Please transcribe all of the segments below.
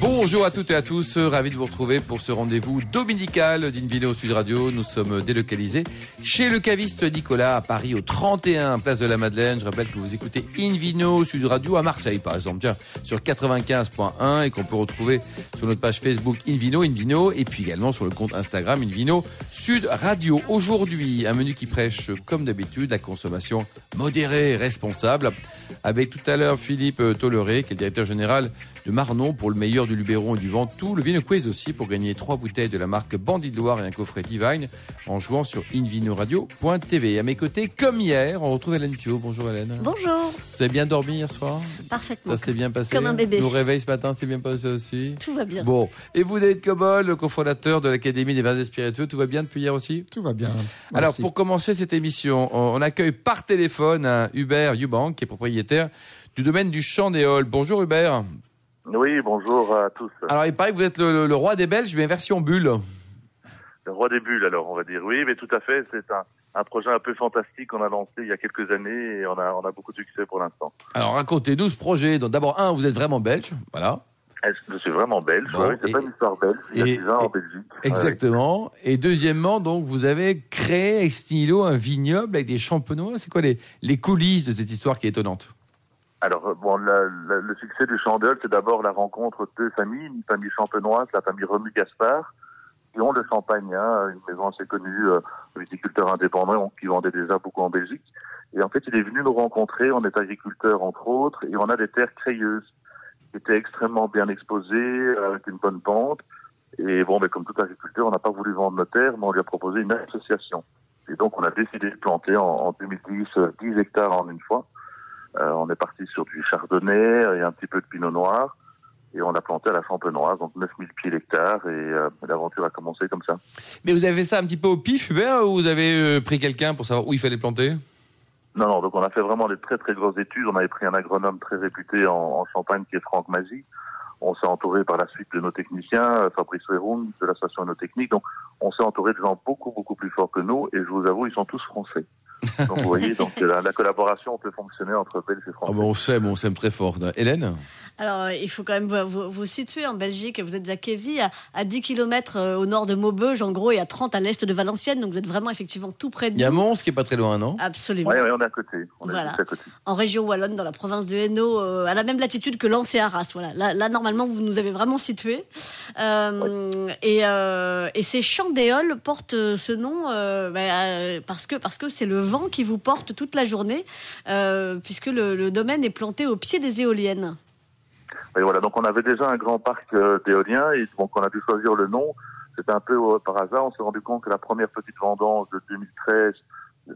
Bonjour à toutes et à tous, ravi de vous retrouver pour ce rendez-vous dominical d'Invino Sud Radio. Nous sommes délocalisés chez le caviste Nicolas à Paris au 31 Place de la Madeleine. Je rappelle que vous écoutez Invino Sud Radio à Marseille par exemple, tiens, sur 95.1 et qu'on peut retrouver sur notre page Facebook Invino, Invino et puis également sur le compte Instagram Invino Sud Radio. Aujourd'hui, un menu qui prêche comme d'habitude la consommation modérée et responsable avec tout à l'heure Philippe Tolleré qui est le directeur général de Marnon pour le meilleur du Luberon et du Ventoux. Le Vino Quiz aussi pour gagner trois bouteilles de la marque Bandit de Loire et un coffret Divine en jouant sur invinoradio.tv. À mes côtés, comme hier, on retrouve Hélène Pio. Bonjour Hélène. Bonjour. Vous avez bien dormi hier soir? Parfaitement. Ça s'est bien passé Comme un bébé. Nos réveils ce matin, c'est bien passé aussi? Tout va bien. Bon. Et vous, David Cobol, le cofondateur de l'Académie des vins et spiritueux, tout va bien depuis hier aussi? Tout va bien. Alors, pour commencer cette émission, on on accueille par téléphone un Hubert Eubank, qui est propriétaire du domaine du Champ des Halles. Bonjour Hubert. Oui, bonjour à tous. Alors, il paraît que vous êtes le, le- le roi des Belges, mais version bulle. Le roi des bulles, alors, on va dire. Oui, mais tout à fait. C'est un, un projet un peu fantastique qu'on a lancé il y a quelques années et on a, on a beaucoup de succès pour l'instant. Alors, racontez-nous ce projet. Donc, D'abord, un, vous êtes vraiment belge. Voilà. Je suis vraiment belge? Bon, oui, c'est pas une histoire belge. Il y a et- six ans en Belgique. Exactement. Et deuxièmement, donc, vous avez créé ex nihilo un vignoble avec des champenois. C'est quoi les, les coulisses de cette histoire qui est étonnante? Alors, euh, bon, la- le succès du Chandel, c'est d'abord la rencontre de deux familles, une famille champenoise, la famille Remu-Gaspard, qui ont le champagne, hein, une maison assez connue, euh, viticulteur indépendant, qui vendait déjà beaucoup en Belgique. Et en fait, il est venu nous rencontrer, on est agriculteur entre autres, et on a des terres crayeuses, qui étaient extrêmement bien exposées, euh, avec une bonne pente. Et bon, mais comme tout agriculteur, on n'a pas voulu vendre nos terres, mais on lui a proposé une association. Et donc, on a décidé de planter en, en 2010 euh, 10 hectares en une fois. Euh, on est parti sur du chardonnay et un petit peu de pinot noir. Et on a planté à la champenoise, donc 9000 pieds l'hectare. Et euh, l'aventure a commencé comme ça. Mais vous avez fait ça un petit peu au pif, Hubert, ou vous avez euh, pris quelqu'un pour savoir où il fallait planter? Non, non, donc on a fait vraiment des très très grosses études. On avait pris un agronome très réputé en, en Champagne qui est Franck Magie. On s'est entouré par la suite de nos techniciens, Fabrice Weroum de l'association Innotechnique. Donc on s'est entouré de gens beaucoup beaucoup plus forts que nous. Et je vous avoue, ils sont tous français. Donc vous voyez, donc la, la collaboration peut fonctionner entre Belges et Ah Français. bon, on s'aime, on s'aime très fort. Hélène Alors, euh, il faut quand même vous, vous, vous situer en Belgique. Vous êtes à Kévy, à, à 10 km au nord de Maubeuge, en gros, et à 30 à l'est de Valenciennes. Donc, vous êtes vraiment effectivement tout près de Il y a. Mons qui est pas très loin, non? Absolument. Oui, ouais, on est à côté. On est Voilà. juste à côté. En région wallonne, dans la province de Hainaut, euh, à la même latitude que Lens et Arras. Voilà. Là, là, normalement, vous nous avez vraiment situés. Euh, et, euh, et ces champs d'éole portent euh, ce nom euh, bah, euh, parce que parce que c'est le vent qui vous porte toute la journée, euh, puisque le, domaine est planté au pied des éoliennes. Et voilà, donc on avait déjà un grand parc euh, d'éoliens et donc on a dû choisir le nom. C'était un peu euh, par hasard. On s'est rendu compte que la première petite vendange de 2013,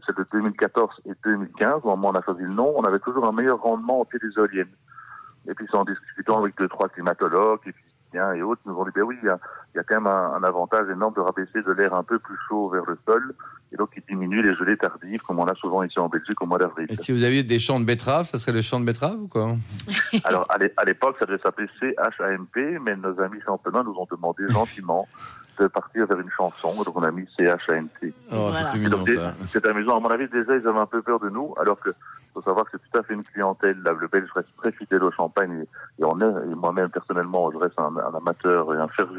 c'est de 2014 et 2015. Au moment où on a choisi le nom, on avait toujours un meilleur rendement au pied des éoliennes. Et puis c'est en discutant avec deux, trois climatologues, et et autres, nous ont dit, ben oui, il y a, il y a quand même un, un avantage énorme de rabaisser de l'air un peu plus chaud vers le sol, et donc il diminue les gelées tardives, comme on a souvent ici en Belgique au mois d'avril. Et si vous aviez des champs de betteraves, ça serait le champ de betteraves ou quoi? Alors, à l'époque, ça devait s'appeler CHAMP, mais nos amis champenois nous ont demandé gentiment de partir vers une chanson, donc on a mis CHAMP. Oh, Voilà. c'est amusant. À mon avis, déjà, ils avaient un peu peur de nous, alors que faut savoir que c'est tout à fait une clientèle. Là, le Belge reste très fidèle au champagne, et, et on est, et moi-même, personnellement, je reste un, un amateur et un fervent,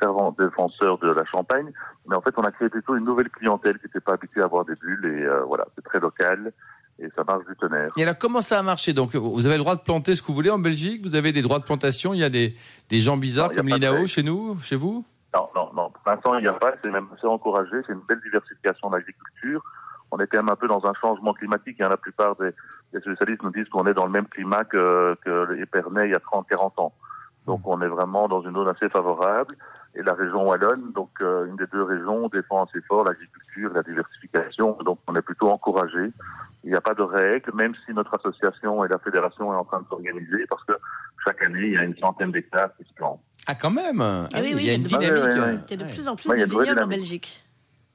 fervent défenseur de la Champagne. Mais en fait, on a créé plutôt une nouvelle clientèle qui n'était pas habituée à avoir des bulles, et euh, voilà, c'est très local, et ça marche du tonnerre. Et alors, comment ça a marché? Donc, vous avez le droit de planter ce que vous voulez en Belgique Vous avez des droits de plantation Il y a des, des gens bizarres Non, comme l'INAO chez nous, chez vous? Non, non, non. Pour l'instant, il n'y a pas. C'est même assez encouragé. C'est une belle diversification de l'agriculture. On est quand même un peu dans un changement climatique. hein. La plupart des, des spécialistes nous disent qu'on est dans le même climat que, que l'Épernay il y a 30, 40 ans. Donc, on est vraiment dans une zone assez favorable. Et la région Wallonne, donc euh, une des deux régions, défend assez fort l'agriculture, la diversification. Donc, on est plutôt encouragé. Il n'y a pas de règles, même si notre association et la fédération est en train de s'organiser, parce que chaque année, il y a une centaine d'hectares qui se plantent. Ah, quand même Ah Eh oui, oui, Il y a il une y a de- dynamique. Ouais, Il y a de plus en plus de vignobles en. Belgique.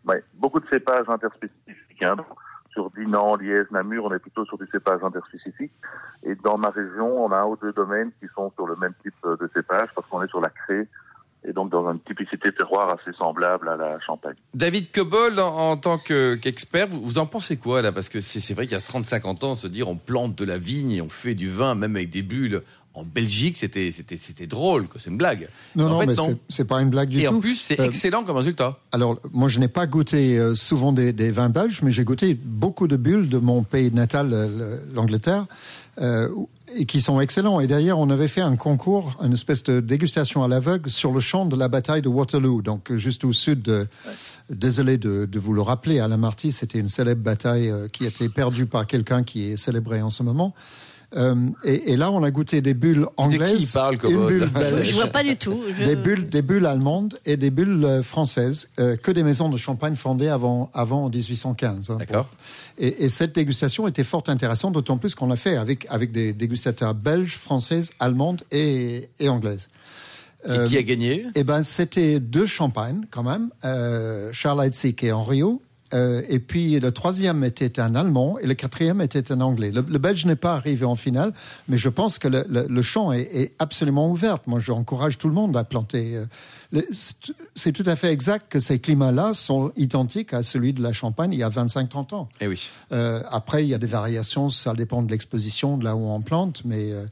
Ouais, beaucoup de cépages interspécifiques. Hein. Sur Dinan, Liège, Namur, on est plutôt sur du cépage interspécifique. Et dans ma région, on a un ou deux domaines qui sont sur le même type de cépage parce qu'on est sur la craie. Et donc dans une typicité terroir assez semblable à la Champagne. David Cobol, en, en tant que- qu'expert, vous, vous en pensez quoi là? Parce que c'est c'est vrai qu'il y a 30-50 ans, se dire on plante de la vigne et on fait du vin, même avec des bulles. En Belgique, c'était drôle, c'est une blague. Non, En non, fait, mais c'est- pas une blague du Et tout. en plus, c'est Euh, excellent comme résultat. Alors, moi, je n'ai pas goûté euh, souvent des, des vins belges, mais j'ai goûté beaucoup de bulles de mon pays natal, euh, le- l'Angleterre, euh, et qui sont excellents. Et d'ailleurs, on avait fait un concours, une espèce de dégustation à l'aveugle sur le champ de la bataille de Waterloo, donc juste au sud de. Désolé de, de vous le rappeler, à la Marty, c'était une célèbre bataille qui a été perdue par quelqu'un qui est célébré en ce moment. Euh, et, et là, on a goûté des bulles anglaises, il parle, une bulle Je, belge, je vois pas du tout. Je- des bulles, des bulles allemandes et des bulles euh, françaises, euh, que des maisons de champagne fondées avant, avant 1815. hein. D'accord. Et, et cette dégustation était fort intéressante, d'autant plus qu'on l'a fait avec, avec des dégustateurs belges, françaises, allemandes et, et anglaises. Et qui a gagné? Eh ben, c'était deux champagnes quand même, euh, Charles Heidsieck et Henriot. Euh, et puis le troisième était un Allemand et le quatrième était un Anglais. Le, le Belge n'est pas arrivé en finale, mais je pense que le, le, le champ est, est absolument ouvert. Moi, j'encourage tout le monde à planter. euh, c'est- C'est tout à fait exact que ces climats-là sont identiques à celui de la Champagne il y a 25-30 ans. Eh oui. Euh, après, il y a des variations, ça dépend de l'exposition, de là où on plante, mais euh,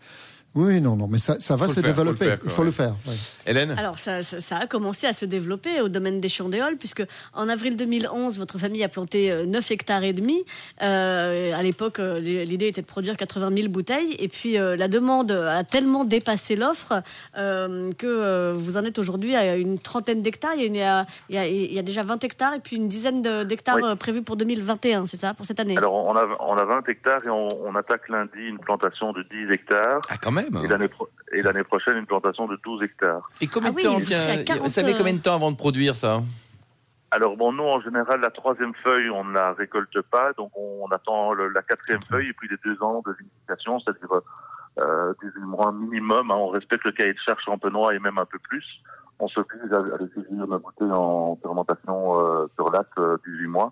oui, non, non, mais ça, ça va se développer. faire, il faut ouais. le faire. ouais. Hélène Alors, ça, ça- ça a commencé à se développer au domaine des chandéoles, puisque en avril 2011, votre famille a planté euh, 9 hectares et demi. Euh, à l'époque, euh, l'idée était de produire 80 000 bouteilles, et puis euh, la demande a tellement dépassé l'offre euh, que euh, vous en êtes aujourd'hui à une trentaine d'hectares. Il, y a une- il, y a, il y a- déjà 20 hectares et puis une dizaine d'hectares Oui. euh, prévus pour 2021, c'est ça, pour cette année? Alors on a, on a 20 hectares et on, on attaque lundi une plantation de 10 hectares Ah, quand même et l'année pro- et l'année prochaine une plantation de 12 hectares. Et combien Ah de oui, temps vous serez à tiens, 40, Ça met euh, combien de temps avant de produire ça? Alors bon, nous en général la troisième feuille on ne la récolte pas, donc on, attend le- la quatrième feuille et puis les deux ans de vinification, c'est-à-dire euh, 18 mois minimum. hein. on respecte le cahier de charge champenois et même un peu plus. On s'occupe à, à les saisir nos bouteilles en fermentation euh, sur latte euh, 18 mois.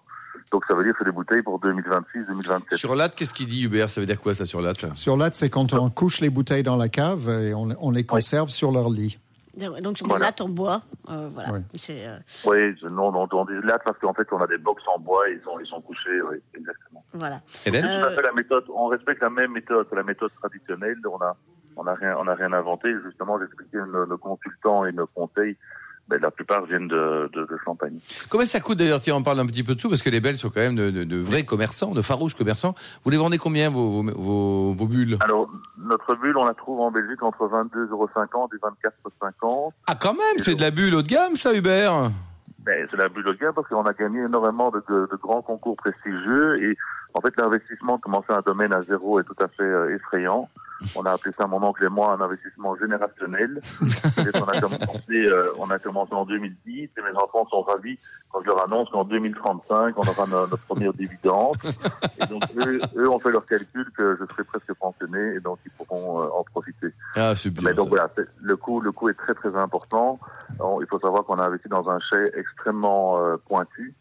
Donc ça veut dire que c'est des bouteilles pour 2026-2027. Sur latte, qu'est-ce qu'il dit Hubert? Ça veut dire quoi ça sur latte? Sur latte, c'est quand on couche les bouteilles dans la cave et on, on les conserve sur leur lit. Donc sur des Voilà. lattes en bois, euh, voilà. Oui. Euh, Oui, non, non, on dit latte parce qu'en fait on a des box en bois et ils sont, ils sont couchés, oui, exactement. voilà. Hélène? Euh, Tout à fait la méthode. On respecte la même méthode, la méthode traditionnelle. On a, on a rien, on a rien inventé. Justement, j'expliquais nos, nos consultants et nos conseils. Ben, la plupart viennent de, de, de Champagne. Combien ça coûte d'ailleurs Tiens, on parle un petit peu de sous parce que les Belges sont quand même de, de- de vrais commerçants, de farouches commerçants. Vous les vendez combien vos, vos, vos, vos bulles? Alors, notre bulle, on la trouve en Belgique entre 22,50 euros et 24,50 Ah, quand même C'est de la bulle haut de gamme, ça, Hubert? Ben, c'est la bulle de gain parce qu'on a gagné énormément de, de, de grands concours prestigieux et en fait l'investissement de commencer un domaine à zéro est tout à fait euh, effrayant. On a appelé ça mon oncle et moi un investissement générationnel. Qu'on a commencé, euh, on a commencé en 2010 et mes enfants sont ravis quand je leur annonce qu'en 2035 on aura no- notre première dividende. Et donc eux, eux ont fait leur calcul que je serai presque pensionné et donc ils pourront euh, en profiter. Ah, c'est bien. Mais donc ça. voilà, le coût, le coût est très très important. On- il faut savoir qu'on a investi dans un chai extrêmement euh, pointu,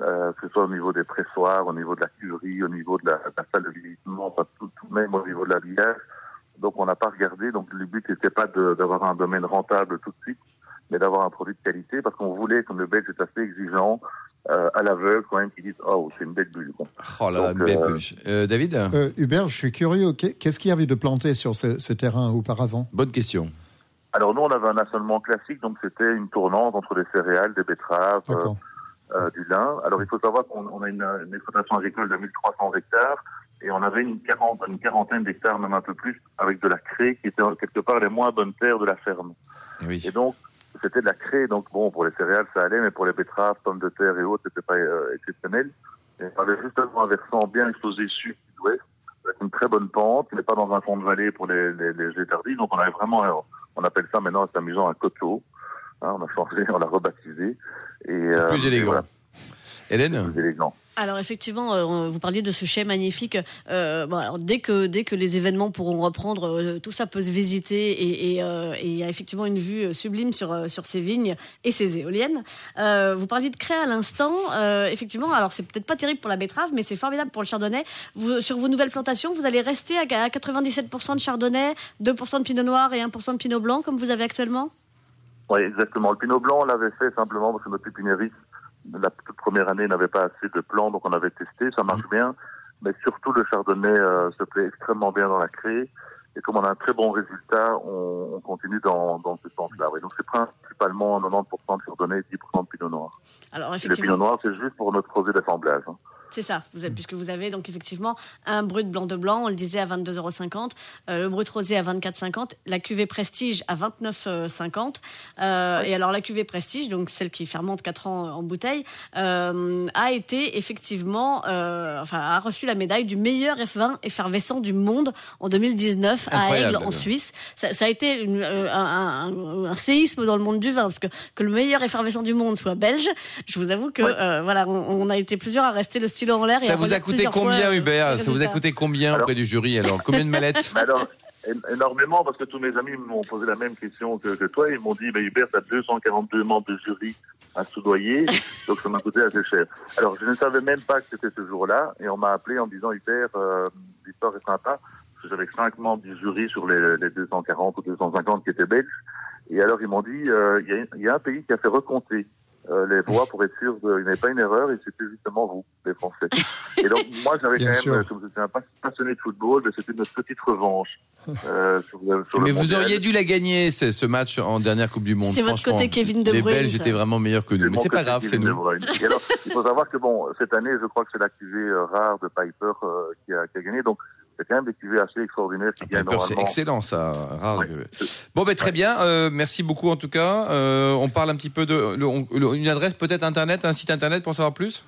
euh, que ce soit au niveau des pressoirs, au niveau de la cuverie, au niveau de la, de la salle de vieillissement, enfin, tout, tout même au niveau de l'habillage. Donc on n'a pas regardé. Donc le but n'était pas d'avoir un domaine rentable tout de suite, mais d'avoir un produit de qualité, parce qu'on voulait, comme le Belge est assez exigeant, euh, à l'aveugle quand même, qui disent oh c'est une belle bulle. quoi. Oh là, là, Donc, une belle euh, bulle. Euh, David Euh, Hubert, je suis curieux. Qu'est- Qu'est-ce qu'il y avait de planté sur ce, ce terrain auparavant? Bonne question. Alors nous on avait un assolement classique, donc c'était une tournante entre des céréales, des betteraves. Euh, du lin. Alors il faut savoir qu'on on a une, une exploitation agricole de 1300 hectares et on avait une, quarante, une quarantaine d'hectares, même un peu plus, avec de la craie qui était quelque part les moins bonnes terres de la ferme. Oui. Et donc c'était de la craie, donc bon pour les céréales ça allait, mais pour les betteraves, pommes de terre et autres, c'était pas euh, exceptionnel. Et on avait justement un versant bien exposé sud-ouest, avec une très bonne pente, mais pas dans un fond de vallée pour les, les. Donc on avait vraiment, on appelle ça maintenant, c'est amusant, un coteau. Hein, on a changé, on l'a rebaptisé. Et, euh, Plus et élégant. voilà, Hélène plus élégant. Alors effectivement, euh, vous parliez de ce chai magnifique. Euh, bon, alors, dès que dès que les événements pourront reprendre, euh, tout ça peut se visiter et et, euh, et il y a effectivement une vue sublime sur sur ces vignes et ces éoliennes. Euh, vous parliez de craie à l'instant. Euh, effectivement, alors c'est peut-être pas terrible pour la betterave, mais c'est formidable pour le chardonnay. Vous, sur vos nouvelles plantations, vous allez rester à, à 97% de chardonnay, 2% de pinot noir et 1% de pinot blanc comme vous avez actuellement? Oui, exactement. Le Pinot Blanc, on l'avait fait simplement parce que notre pépiniériste, la toute première année, n'avait pas assez de plants, donc on avait testé, ça marche bien. Mais surtout, le Chardonnay euh, se plaît extrêmement bien dans la craie. Et comme on a un très bon résultat, on, on continue dans, dans ce sens-là. Oui. Donc c'est principalement 90% de Chardonnay et 10% de Pinot Noir. Alors Et le effectivement, Pinot Noir, c'est juste pour notre projet d'assemblage. hein. C'est ça, vous avez, puisque vous avez donc effectivement un brut blanc de blanc, on le disait à 22,50 euros, euh, le brut rosé à 24,50, la cuvée Prestige à 29,50. Euh, Et alors la cuvée Prestige, donc celle qui fermente 4 ans en bouteille, euh, a été effectivement, euh, enfin a reçu la médaille du meilleur vin effervescent du monde en 2019 à. Aigle en Suisse. Ça, ça a été une- euh, un, un- un séisme dans le monde du vin parce que que le meilleur effervescent du monde soit belge. Je vous avoue que Ouais. euh, voilà, on, on a été plusieurs à rester le stylo en l'air. et Ça vous a coûté combien, euh, Hubert Ça vous a coûté combien Alors- auprès du jury alors? Combien de mallettes? Alors, énormément, parce que tous mes amis m'ont posé la même question que, que toi. Ils m'ont dit, mais Hubert, t'as 242 membres de jury à soudoyer, donc ça m'a coûté assez cher. Alors, je ne savais même pas que c'était ce jour-là, et on m'a appelé en disant, Hubert, euh, l'histoire est sympa, parce que j'avais que 5 membres du jury sur les, les 240 ou 250 qui étaient belges. Et alors, ils m'ont dit, euh, il y, a- y a un pays qui a fait recompter euh, les voix pour être sûr qu'il n'y avait pas une erreur, et c'était justement vous, les Français. Et donc, moi, j'avais quand même, sûr. euh, comme j'étais un pas- passionné de football, mais c'était notre petite revanche. euh, sur sur Mais vous mondial. auriez dû la gagner, ce ce match en dernière Coupe du Monde. C'est votre côté Kevin De Les Bruyne, Belges ça. étaient vraiment meilleurs que nous. Mais c'est pas grave, c'est Kevin De nous. Bruyne. Et alors, il faut savoir que bon, cette année, je crois que c'est la cuvée euh, rare de Piper euh, qui, a, qui a gagné. Donc, c'est quand même des cuvées assez extraordinaires qui gagnent Piper, c'est excellent, ça. Rare. Ouais. Bon, ben très bien. euh, merci beaucoup en tout cas. Euh, on parle un petit peu de le- on- le- une adresse peut-être internet, un site internet pour en savoir plus?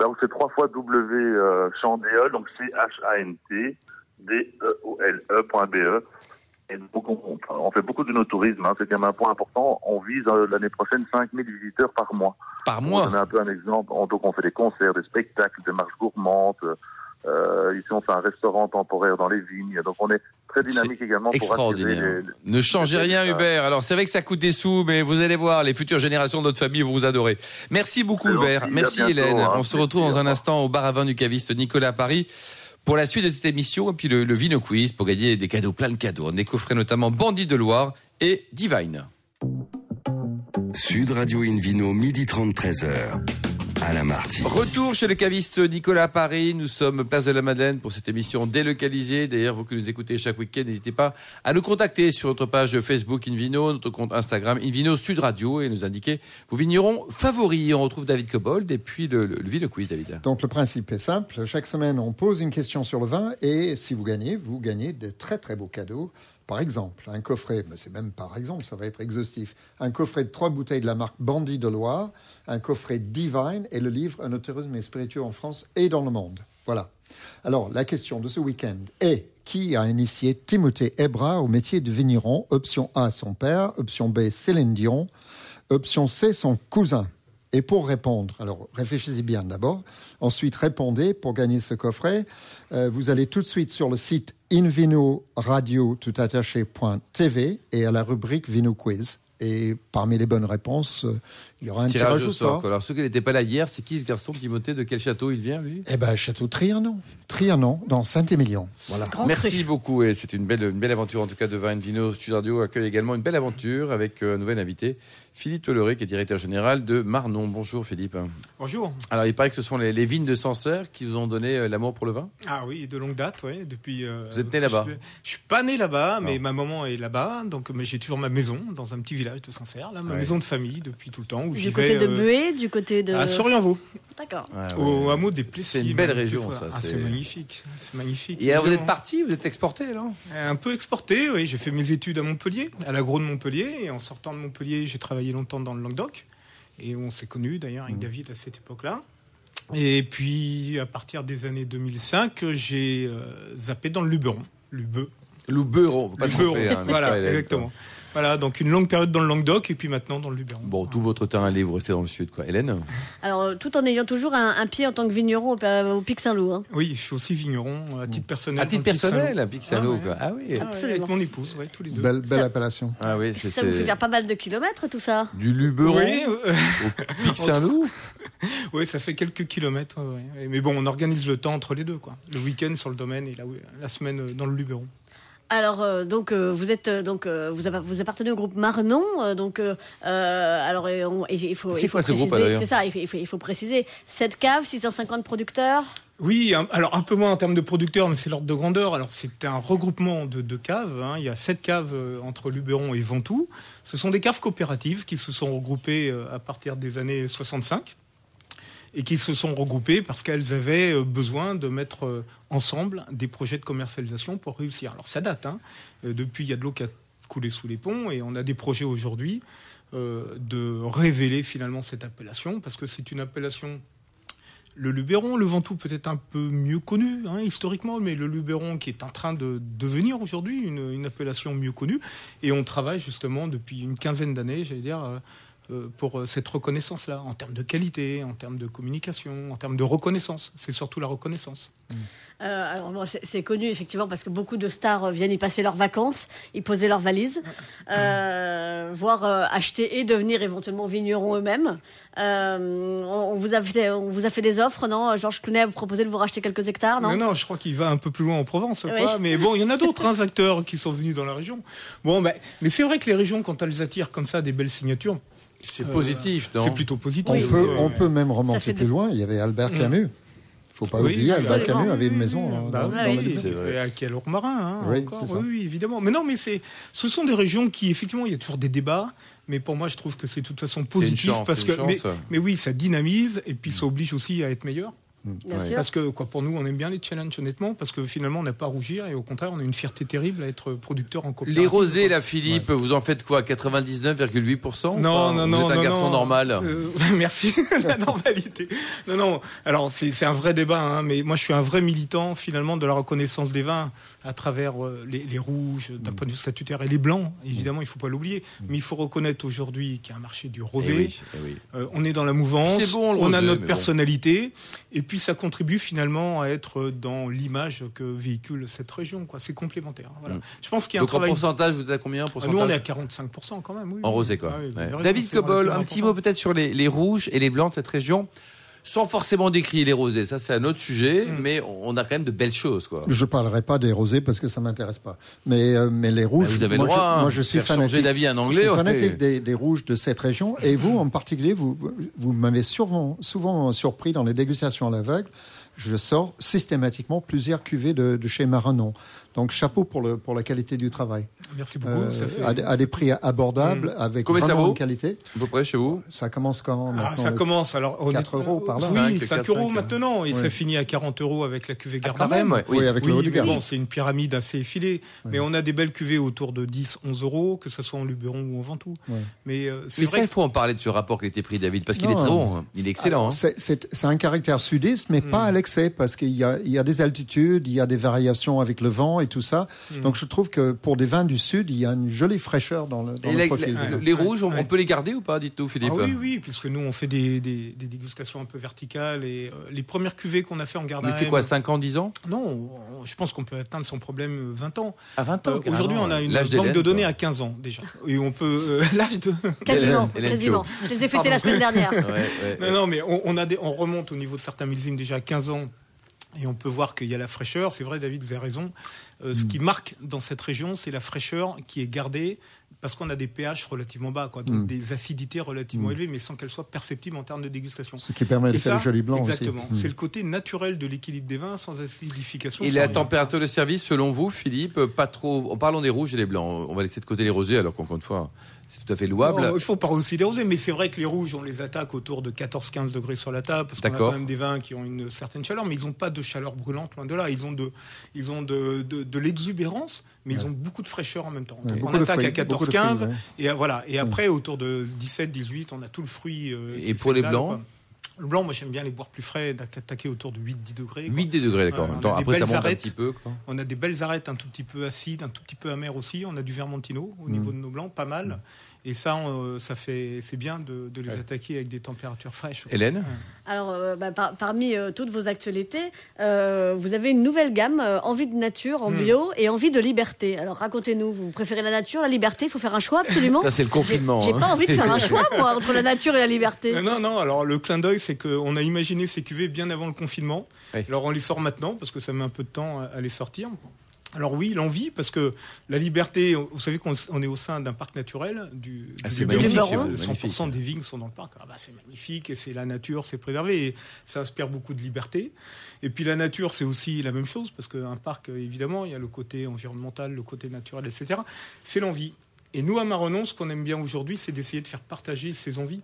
Donc, c'est trois fois W euh, Chandéol, donc C-H-A-N-T, D-E-O-L-E.be. Et donc, on, on- on fait beaucoup de nos tourisme, hein, c'est quand même un point important. On vise euh, l'année prochaine 5000 visiteurs par mois. Par mois? donner un peu un exemple, on, donc on fait des concerts, des spectacles, des marches gourmandes. Euh, ici, on fait un restaurant temporaire dans les vignes. Donc, on est très dynamique également pour Extraordinaire. les- Ne changez rien, les- Hubert. Alors, c'est vrai que ça coûte des sous, mais vous allez voir, les futures générations de notre famille vont vous adorer. Merci beaucoup, Hubert. gentil, Merci, bientôt, Hélène. hein. On se retrouve dans un instant au bar à vin du caviste Nicolas à Paris pour la suite de cette émission et puis le, le Vino Quiz pour gagner des cadeaux, plein de cadeaux. Des coffrets notamment Bandit de Loire et Divine. Sud Radio Invino, midi 30, 13h. Marty. Retour chez le caviste Nicolas à Paris. Nous sommes place de la Madeleine pour cette émission délocalisée. D'ailleurs, vous que nous écoutez chaque week-end, n'hésitez pas à nous contacter sur notre page Facebook Invino, notre compte Instagram Invino Sud Radio et nous indiquer vos vignerons favoris. On retrouve David Cobold et puis le, le, le Vino Quiz, David. Donc le principe est simple. Chaque semaine, on pose une question sur le vin et si vous gagnez, vous gagnez de très très beaux cadeaux. Par exemple, un coffret, ben, c'est même par exemple, ça va être exhaustif, un coffret de trois bouteilles de la marque Bandit de Loire, un coffret Divine et le livre Un autorisme et en France et dans le monde. Voilà. Alors, la question de ce week-end est qui a initié Timothée Ebra au métier de vigneron? Option A, son père. Option B, Céline Dion. Option C, son cousin. Et pour répondre, alors réfléchissez bien d'abord, ensuite répondez pour gagner ce coffret. Euh, vous allez tout de suite sur le site invinoradio tout attaché.tv et à la rubrique Vino Quiz. Et parmi les bonnes réponses, euh, il y aura un tirage, au sort. Alors, ceux qui n'étaient pas là hier, c'est qui ce garçon, Timothée De quel château il vient, lui? Eh ben, Château Trianon. Trianon, dans Saint-Émilion. Voilà. Grand Merci cru. beaucoup. Et c'était une belle, une belle aventure, en tout cas, de Vin Vino Sud Radio accueille également une belle aventure avec euh, un nouvel invité, Philippe Toloré, qui est directeur général de Marnon. Bonjour, Philippe. Bonjour. Alors, il paraît que ce sont les, les vignes de Sancerre qui vous ont donné euh, l'amour pour le vin? Ah oui, de longue date, ouais, depuis. euh, Vous êtes né là-bas? Je, je suis pas né là-bas, mais Non. ma maman est là-bas, donc mais j'ai toujours ma maison dans un petit village de Sancerre, là, ma Ouais. maison de famille depuis tout le temps où Du vais. côté de euh, Buée, du côté de. à Sorienvaux, D'accord. Ouais. au hameau des Plessis. C'est une belle région, ça, Ah, c'est- magnifique, c'est magnifique. Et alors, vous êtes parti, vous êtes exporté, là Un peu exporté, oui. J'ai fait mes études à Montpellier, à l'agro de Montpellier, et en sortant de Montpellier, j'ai travaillé longtemps dans le Languedoc, et on s'est connus d'ailleurs Mmh. avec David à cette époque-là. Et puis, à partir des années 2005, j'ai euh, zappé dans le Luberon. Lubeux. Louberon, faut pas Luberon, tromper, hein, voilà, exactement. Voilà, donc une longue période dans le Languedoc, et puis maintenant dans le Luberon. Bon, tout votre temps allé, vous restez dans le sud, quoi. Hélène Alors, euh, tout en ayant toujours un, un pied en tant que vigneron au, Pa- au Pic Saint-Loup. hein. Oui, je suis aussi vigneron, à titre personnel. À titre dans le Pic Saint-Loup. personnel, à Pic Saint-Loup, Ah ouais. Ah oui. Absolument. avec mon épouse, ouais, tous les deux. Belle, belle Ça- appellation. Ah oui, c'est Ça vous fait faire pas mal de kilomètres, tout ça du Luberon Oui, euh, au Pic Saint-Loup. Oui, ça fait quelques kilomètres. ouais. Mais bon, on organise le temps entre les deux, quoi. Le week-end sur le domaine et la, la semaine euh, dans le Luberon. Alors euh, donc euh, vous êtes euh, donc euh, vous, avez- vous appartenez au groupe Marnon euh, donc alors on- et il faut C'est il faut quoi ce groupe, préciser- d'ailleurs C'est ça il faut, il faut, il faut préciser cette cave 650 producteurs? Oui, un- alors un peu moins en termes de producteurs, mais c'est l'ordre de grandeur. Alors c'est un regroupement de, de caves. hein. Il y a sept caves euh, entre Luberon et Ventoux. Ce sont des caves coopératives qui se sont regroupées euh, à partir des années 65 et qui se sont regroupées parce qu'elles avaient euh, besoin de mettre euh, ensemble des projets de commercialisation pour réussir. Alors ça date. hein. Euh, Depuis, il y a de l'eau qui a coulé sous les ponts et on a des projets aujourd'hui de révéler finalement cette appellation parce que c'est une appellation le Luberon, le Ventoux peut-être un peu mieux connu hein, historiquement, mais le Luberon qui est en train de devenir aujourd'hui une, une appellation mieux connue. Et on travaille justement depuis une quinzaine d'années, j'allais dire, pour euh, cette reconnaissance-là, en termes de qualité, en termes de communication, en termes de reconnaissance. C'est surtout la reconnaissance. Euh, alors bon, c'est connu effectivement parce que beaucoup de stars euh, viennent y passer leurs vacances, y poser leurs valises, euh, voire euh, acheter et devenir éventuellement vignerons eux-mêmes. Euh, on, vous a fait, on vous a fait des offres, non? Georges Clooney a proposé de vous racheter quelques hectares, non? Non, non, je crois qu'il va un peu plus loin en Provence, Oui. quoi. Mais bon, il y en a d'autres hein, acteurs qui sont venus dans la région. Bon, ben, mais c'est vrai que les régions, quand elles attirent comme ça des belles signatures, C'est Euh, positif, non c'est plutôt positif. On, Oui. peut, Euh, on peut même remonter de- plus loin. Il y avait Albert Mm. Camus. Il faut pas Oui, oublier, Albert. Camus avait une maison euh, Bah dans, oui, dans la oui, ville. vrai. À quel marin, hein, Oui, encore. Oui, oui, évidemment. Mais non, mais c'est, ce sont des régions qui, effectivement, il y a toujours des débats. Mais pour moi, je trouve que c'est de toute façon une positif chance, parce que, mais, mais oui, ça dynamise et puis ça oblige aussi à être meilleur. Bien Ouais. sûr. Parce que, quoi, pour nous, on aime bien les challenges, honnêtement, parce que finalement, on n'a pas à rougir et au contraire, on a une fierté terrible à être producteur en coopérative. Les rosés, là, Philippe, vous en faites quoi 99,8% ou Non, pas non, Vous non. êtes un non, garçon non. normal. Euh, merci, la normalité. Non, non. Alors, c'est c'est un vrai débat, hein, mais moi, je suis un vrai militant, finalement, de la reconnaissance des vins à travers euh, les, les rouges, d'un Mm. point de vue statutaire, et les blancs, évidemment, il faut pas l'oublier. Mais il faut reconnaître aujourd'hui qu'il y a un marché du Eh rosé. oui, eh oui. Euh, on est dans la mouvance, C'est bon, le on a rosé, notre mais bon. personnalité, et puis ça contribue finalement à être dans l'image que véhicule cette région. quoi. C'est complémentaire. Voilà. Mm. Je pense qu'il y a un Donc en travail. pourcentage, vous êtes à combien en Ah, pourcentage Nous, on est à 45% quand même. oui, En oui. rosé, quoi. Ah oui, Ouais. David Cobol, un petit mot peut-être sur les, les rouges et les blancs de cette région, sans forcément décrire les rosés. Ça, c'est un autre sujet, Mm. mais on a quand même de belles choses, quoi. Je parlerai pas des rosés parce que ça m'intéresse pas. Mais, euh, mais les rouges, vous avez le moi, droit. je, hein, moi je suis fanatique. d'avis Je anglais. suis ouais. fanatique des, des rouges de cette région. Et vous, en particulier, vous, vous m'avez souvent, souvent surpris dans les dégustations à l'aveugle. Je sors systématiquement plusieurs cuvées de, de chez Maranon. Donc chapeau pour, le, pour la qualité du travail. Merci beaucoup. Euh, ça fait... à, des- à des prix abordables, avec Combien ça vraiment vaut une qualité. À peu près chez vous Ça commence quand Ah, ça commence alors honnêtement- euros par là. Oui, 5, 5, 4, euros 5, maintenant et ça finit à 40 euros avec la cuvée Ah, même, ouais. Oui, avec le haut Oui, du bon, c'est une pyramide assez effilée. Mais on a des belles cuvées autour de 10, 11 euros, que ce soit en Luberon ou en Ventoux. Mais euh, c'est Mais ça, vrai il faut en parler de ce rapport qui a été pris, David, parce qu'il est très bon. hein. Il est excellent. Hein. C'est- un caractère sudiste, mais Mm. pas à l'excès, parce qu'il y a, des altitudes, il y a des variations avec le vent et tout ça. Mm. Donc je trouve que pour des vins du sud, il y a une jolie fraîcheur dans le, dans Et le la- profil. les rouges, on, Ouais. on peut les garder ou pas, dites-nous, Philippe Ah oui, oui, puisque nous, on fait des, des, des dégustations un peu verticales. Et euh, les premières cuvées qu'on a fait en Gardaren... Mais c'est quoi, 5 ans, 10 ans Non, on- je pense qu'on peut atteindre son problème euh, 20 ans. À 20 Euh, Aujourd'hui, on a une banque de données quoi. à 15 ans déjà. Et on peut... euh, L'âge de... Quasiment, quasiment. Je les ai fêtés la semaine dernière. Ouais, ouais, Non, ouais. non, mais on, on a des, on remonte au niveau de certains millésimes déjà à 15 ans. Et on peut voir qu'il y a la fraîcheur. C'est vrai, David, vous avez raison. Euh, Ce qui marque dans cette région, c'est la fraîcheur qui est gardée parce qu'on a des pH relativement bas, quoi, donc Mm. des acidités relativement Mm. élevées, mais sans qu'elles soient perceptibles en termes de dégustation. Ce qui permet de Et faire ça, le joli blanc exactement. aussi. C'est Mm. le côté naturel de l'équilibre des vins, sans acidification. Et sans la rien. température de service, selon vous, Philippe, pas trop. En parlant des rouges et des blancs, on va laisser de côté les rosés, alors qu'encore une fois, c'est tout à fait louable. Il faut parler aussi des rosés, mais c'est vrai que les rouges, on les attaque autour de 14-15 degrés sur la table, parce qu'on a quand même des vins qui ont une certaine chaleur, mais ils n'ont pas de chaleur brûlante, loin de là. Ils ont de, ils ont de, de, de l'exubérance, mais ils ont beaucoup de fraîcheur en même temps. Ouais, Donc on attaque fruits, à beaucoup de 14-15, fruits, ouais. et voilà. Et après, autour de 17-18, on a tout le fruit. euh, Et pour les blancs quoi. Le blanc, moi j'aime bien les boire plus frais, d'attaquer autour de 8-10 degrés. quoi. 8 des degrés, d'accord. Des après, ça belles monte un arêtes. petit peu. quoi. On a des belles arêtes un tout petit peu acides, un tout petit peu amères aussi. On a du vermentino au niveau de nos blancs, pas mal. Et ça, on- ça fait, c'est bien de, de les attaquer avec des températures fraîches. Hélène Alors, euh, bah, par- parmi euh, toutes vos actualités, euh, vous avez une nouvelle gamme, euh, envie de nature en Hmm. bio et envie de liberté. Alors, racontez-nous, vous préférez la nature, la liberté Il faut faire un choix absolument Ça, c'est le confinement. j'ai hein. pas envie de faire un choix, moi, entre la nature et la liberté. Euh, Non, non, alors le clin d'œil, c'est qu'on a imaginé ces cuvées bien avant le confinement. Oui. Alors on les sort maintenant, parce que ça met un peu de temps à les sortir. Alors oui, l'envie, parce que la liberté, vous savez qu'on on est au sein d'un parc naturel du, Ah, c'est magnifique, chez vous, 100% des vignes sont dans le parc. Ah bah, c'est magnifique, et c'est la nature, c'est préservé, et ça inspire beaucoup de liberté. Et puis la nature, c'est aussi la même chose, parce qu'un parc, évidemment, il y a le côté environnemental, le côté naturel, etc. C'est l'envie. Et nous, à Marenon, ce qu'on aime bien aujourd'hui, c'est d'essayer de faire partager ces envies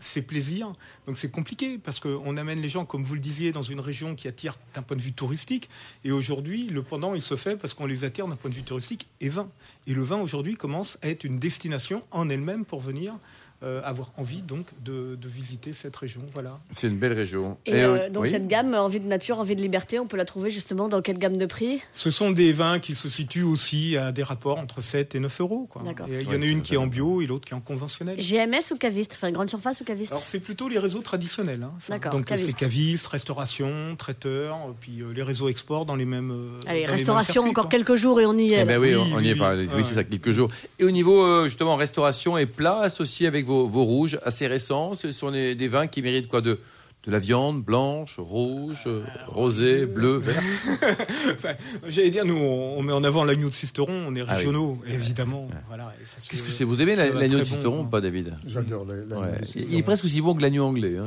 ses plaisirs. Donc c'est compliqué parce qu'on amène les gens, comme vous le disiez, dans une région qui attire d'un point de vue touristique. Et aujourd'hui, le pendant, il se fait parce qu'on les attire d'un point de vue touristique et vin. Et le vin, aujourd'hui, commence à être une destination en elle-même pour venir euh, avoir envie donc de, de visiter cette région. Voilà. C'est une belle région. Et, euh, euh, donc oui. cette gamme, envie de nature, envie de liberté, on peut la trouver justement dans quelle gamme de prix? Ce sont des vins qui se situent aussi à des rapports entre 7 et 9 euros. quoi. D'accord. Et il y en a une qui est en bio et l'autre qui est en conventionnel. GMS ou caviste? Enfin, grande surface ou caviste Alors c'est plutôt les réseaux traditionnels. hein, ça. Donc caviste. c'est caviste, restauration, traiteur, puis euh, les réseaux export dans les mêmes. euh, Allez, dans les mêmes restauration, circuits, encore quoi. quelques jours et on y est. Eh ben oui, Oui, on, y est oui. pas. Oui, Ouais. c'est ça, quelques jours. Et au niveau euh, justement restauration et plats associés avec vos, vos rouges assez récents, ce sont des, des vins qui méritent quoi de de la viande blanche, rouge, euh, rosée, bleue, verte. Enfin, J'allais dire, nous, on met en avant l'agneau de Sisteron, on est Ah oui. régionaux, évidemment. Voilà, Qu'est-ce que c'est Vous aimez l'agneau de bon, Sisteron ou quoi. pas, David? J'adore la- la- Ouais. le Il est presque aussi bon que l'agneau anglais. hein,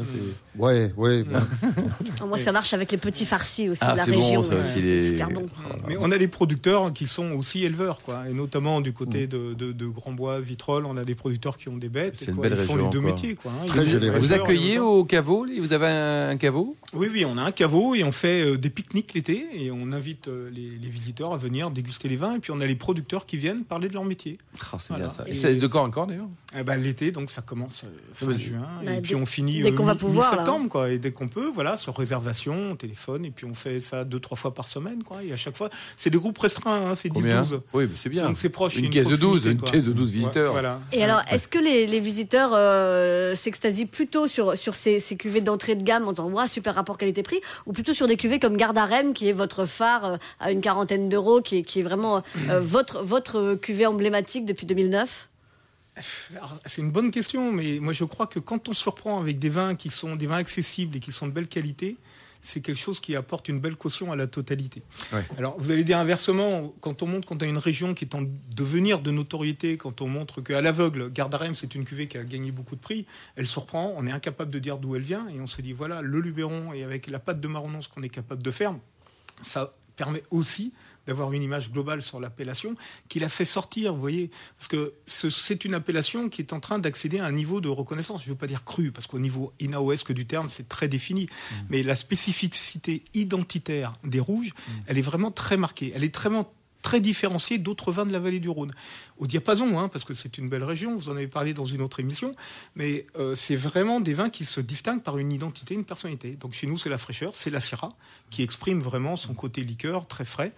Ouais, ouais. Moi, ça marche avec les petits farcis aussi Ah, de la bon, région. ouais, c'est les- super bon. Mais on a des producteurs qui sont aussi éleveurs, quoi. Et notamment du côté de, de, de Grand Bois, Vitrolles, on a des producteurs qui ont des bêtes. C'est une belle Ils font les deux métiers, quoi. hein. Vous accueillez au caveau Vous avez un, un caveau? Oui, oui, on a un caveau et on fait euh, des pique-niques l'été et on invite euh, les, les visiteurs à venir déguster les vins et puis on a les producteurs qui viennent parler de leur métier. Ah, C'est Voilà. bien ça. Et Et- c'est de quand encore d'ailleurs? Eh ben, l'été, donc ça commence euh, fin mais- juin Bah, et puis dès- on finit dès euh, qu'on va mi- pouvoir, là. mi-septembre, quoi. Et dès qu'on peut, voilà, sur réservation, on téléphone et puis on fait ça deux trois fois par semaine, quoi. Et à chaque fois, c'est des groupes restreints, hein, c'est Combien? 10-12. Oui, mais c'est bien. Donc c'est proche. Une a caisse de 12, proximité, une caisse de 12 Ouais, visiteurs. voilà. Et alors, est-ce que les, les visiteurs euh, s'extasient plutôt sur, sur ces, ces cuvées d'entrée de gamme en disant super rapport qualité-prix ou plutôt sur des cuvées comme Gardarem qui est votre phare euh, à une quarantaine d'euros, qui est, qui est vraiment euh, votre, votre cuvée emblématique depuis 2009 Alors, C'est une bonne question, mais moi je crois que quand on se surprend avec des vins qui sont des vins accessibles et qui sont de belle qualité, c'est quelque chose qui apporte une belle caution à la totalité. Ouais. Alors vous allez dire inversement, quand on montre qu'on a une région qui est en devenir de notoriété, quand on montre qu'à l'aveugle, Gardarem c'est une cuvée qui a gagné beaucoup de prix, elle surprend, on est incapable de dire d'où elle vient et on se dit voilà le Luberon et avec la pâte de Marron ce qu'on est capable de faire, ça permet aussi d'avoir une image globale sur l'appellation qui l'a fait sortir, vous voyez, parce que ce- c'est une appellation qui est en train d'accéder à un niveau de reconnaissance. Je ne veux pas dire cru, parce qu'au niveau inaoesque du terme, c'est très défini, mais la spécificité identitaire des rouges, elle est vraiment très marquée. Elle est très très différenciée d'autres vins de la vallée du Rhône. Au diapason, hein, parce que c'est une belle région, vous en avez parlé dans une autre émission, mais euh, c'est vraiment des vins qui se distinguent par une identité, une personnalité. Donc chez nous, c'est la fraîcheur, c'est la Syrah, qui exprime vraiment son côté liqueur, très frais,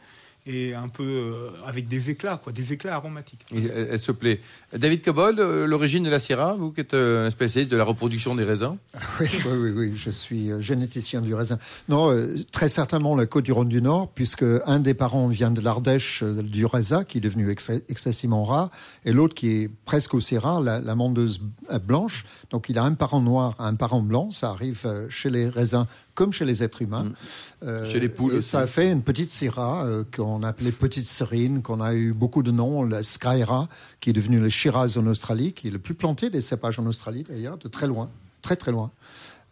et un peu euh, avec des éclats, quoi, des éclats aromatiques. Et Elle, elle se plaît. David Cobol, euh, l'origine de la Syrah, vous qui êtes euh, un spécialiste de la reproduction des raisins? Oui, oui, oui, oui, je suis euh, généticien du raisin. Non, euh, très certainement la côte du Rhône du Nord, puisque un des parents vient de l'Ardèche euh, du raisin, qui est devenu ex- excessivement rare, et l'autre qui est presque aussi rare, la, la mondeuse euh, blanche. Donc il a un parent noir, un parent blanc. Ça arrive euh, chez les raisins comme chez les êtres humains. Euh, Chez les poules et aussi. Ça a fait une petite syrah euh, qu'on appelait petite serine, qu'on a eu beaucoup de noms, la Skyra, qui est devenue le Shiraz en Australie, qui est le plus planté des cépages en Australie d'ailleurs, de très loin, très très loin.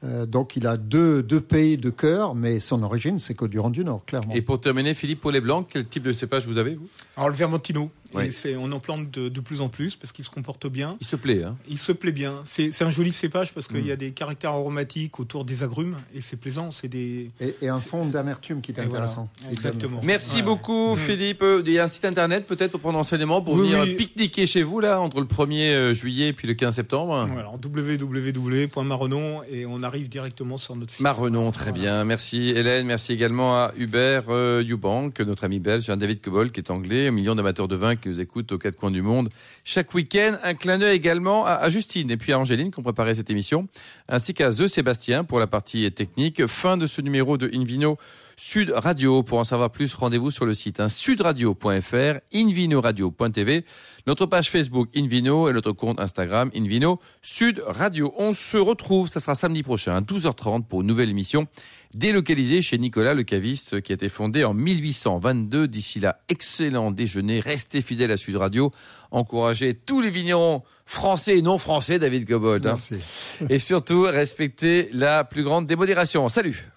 Euh, donc il a deux, deux pays de cœur, mais son origine, c'est Côte du Rhône du Nord, clairement. Et pour terminer, Philippe Paulet Blanc, quel type de cépage vous avez, vous? Alors le Vermentino, Oui. et c'est, on en plante de, de plus en plus parce qu'il se comporte bien. Il se plaît, hein Il se plaît bien. C'est, un joli cépage parce Mm. qu'il y a des caractères aromatiques autour des agrumes et c'est plaisant. C'est des. Et, et un fond d'amertume qui est voilà. intéressant. Exactement. Merci Ouais. beaucoup, Mm. Philippe. Euh, Il y a un site internet peut-être pour prendre enseignement, pour Oui, venir oui. pique-niquer chez vous, là, entre le 1er euh, juillet et puis le 15 septembre. Alors www.marenon et on arrive directement sur notre site. Marrenon, très Voilà. bien. Merci Hélène, merci également à Hubert euh, Eubank, notre ami belge, un David Cobol qui est anglais, un million d'amateurs de vin qui nous écoutent aux quatre coins du monde chaque week-end. Un clin d'œil également à, Justine et puis à Angéline qui ont préparé cette émission, ainsi qu'à The Sébastien pour la partie technique. Fin de ce numéro de Invino Sud Radio. Pour en savoir plus, rendez-vous sur le site hein, sudradio.fr, invinoradio.tv, notre page Facebook Invino et notre compte Instagram Invino Sud Radio. On se retrouve, ça sera samedi prochain à 12h30 pour une nouvelle émission délocalisée chez Nicolas le caviste qui a été fondé en 1822. D'ici là, excellent déjeuner, restez fidèles à Sud Radio, encouragez tous les vignerons français et non français, David Cobold. hein. Et surtout, respectez la plus grande démodération. Salut